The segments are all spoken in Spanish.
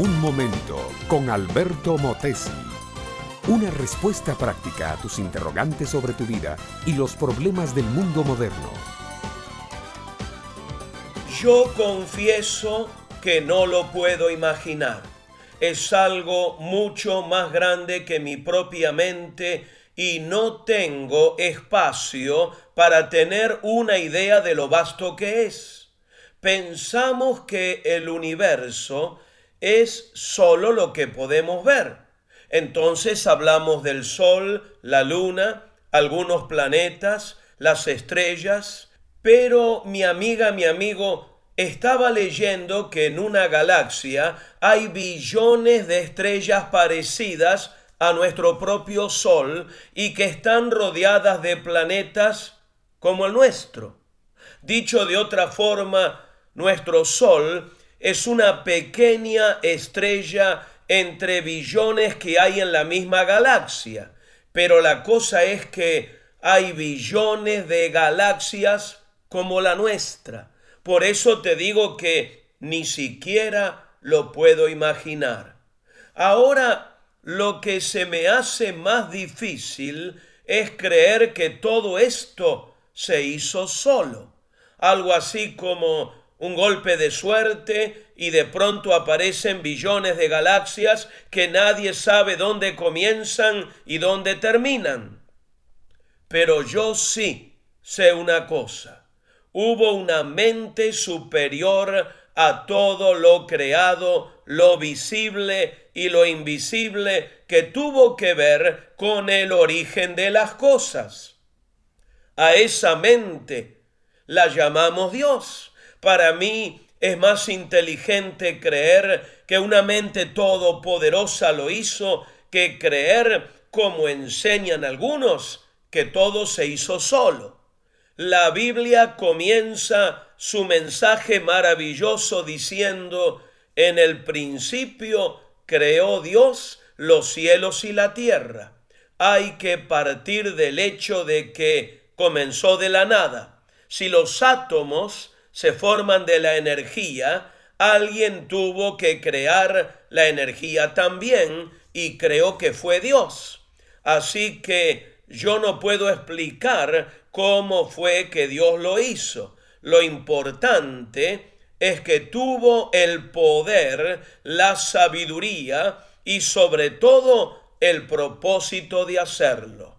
Un momento con Alberto Motesi. Una respuesta práctica a tus interrogantes sobre tu vida y los problemas del mundo moderno. Yo confieso que no lo puedo imaginar. Es algo mucho más grande que mi propia mente y no tengo espacio para tener una idea de lo vasto que es. Pensamos que el universo es solo lo que podemos ver. Entonces hablamos del Sol, la Luna, algunos planetas, las estrellas, pero mi amiga, mi amigo, estaba leyendo que en una galaxia hay billones de estrellas parecidas a nuestro propio Sol y que están rodeadas de planetas como el nuestro. Dicho de otra forma, nuestro Sol es una pequeña estrella entre billones que hay en la misma galaxia. Pero la cosa es que hay billones de galaxias como la nuestra. Por eso te digo que ni siquiera lo puedo imaginar. Ahora, lo que se me hace más difícil es creer que todo esto se hizo solo. Algo así como un golpe de suerte y de pronto aparecen billones de galaxias que nadie sabe dónde comienzan y dónde terminan. Pero yo sí sé una cosa. Hubo una mente superior a todo lo creado, lo visible y lo invisible que tuvo que ver con el origen de las cosas. A esa mente la llamamos Dios para mí es más inteligente creer que una mente todopoderosa lo hizo que creer, como enseñan algunos, que todo se hizo solo. La Biblia comienza su mensaje maravilloso diciendo, en el principio creó Dios los cielos y la tierra. Hay que partir del hecho de que comenzó de la nada. Si los átomos se forman de la energía, alguien tuvo que crear la energía también y creo que fue Dios. Así que yo no puedo explicar cómo fue que Dios lo hizo. Lo importante es que tuvo el poder, la sabiduría y sobre todo el propósito de hacerlo.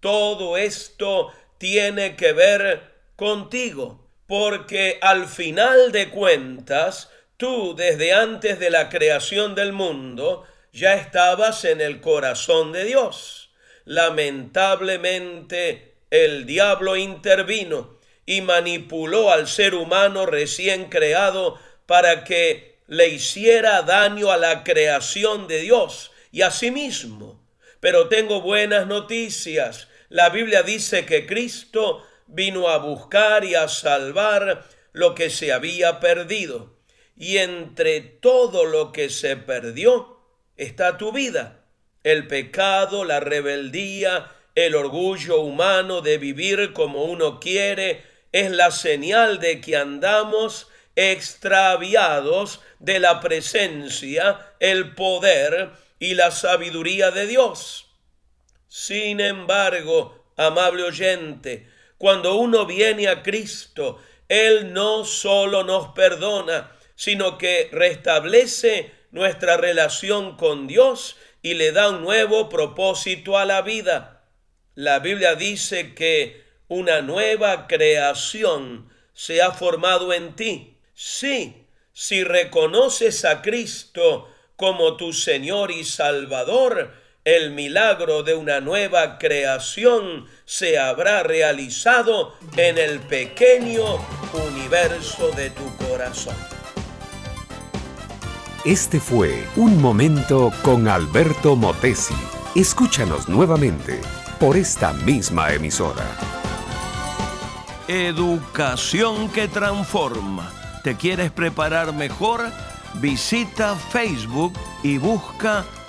Todo esto tiene que ver contigo porque al final de cuentas, tú desde antes de la creación del mundo ya estabas en el corazón de Dios. Lamentablemente, el diablo intervino y manipuló al ser humano recién creado para que le hiciera daño a la creación de Dios y a sí mismo. Pero tengo buenas noticias. La Biblia dice que Cristo vino a buscar y a salvar lo que se había perdido. Y entre todo lo que se perdió está tu vida. El pecado, la rebeldía, el orgullo humano de vivir como uno quiere, es la señal de que andamos extraviados de la presencia, el poder y la sabiduría de Dios. Sin embargo, amable oyente, cuando uno viene a Cristo, Él no solo nos perdona, sino que restablece nuestra relación con Dios y le da un nuevo propósito a la vida. La Biblia dice que una nueva creación se ha formado en ti. Sí, si reconoces a Cristo como tu Señor y Salvador, el milagro de una nueva creación se habrá realizado en el pequeño universo de tu corazón. Este fue Un Momento con Alberto Motesi. Escúchanos nuevamente por esta misma emisora. Educación que transforma. ¿Te quieres preparar mejor? Visita Facebook y busca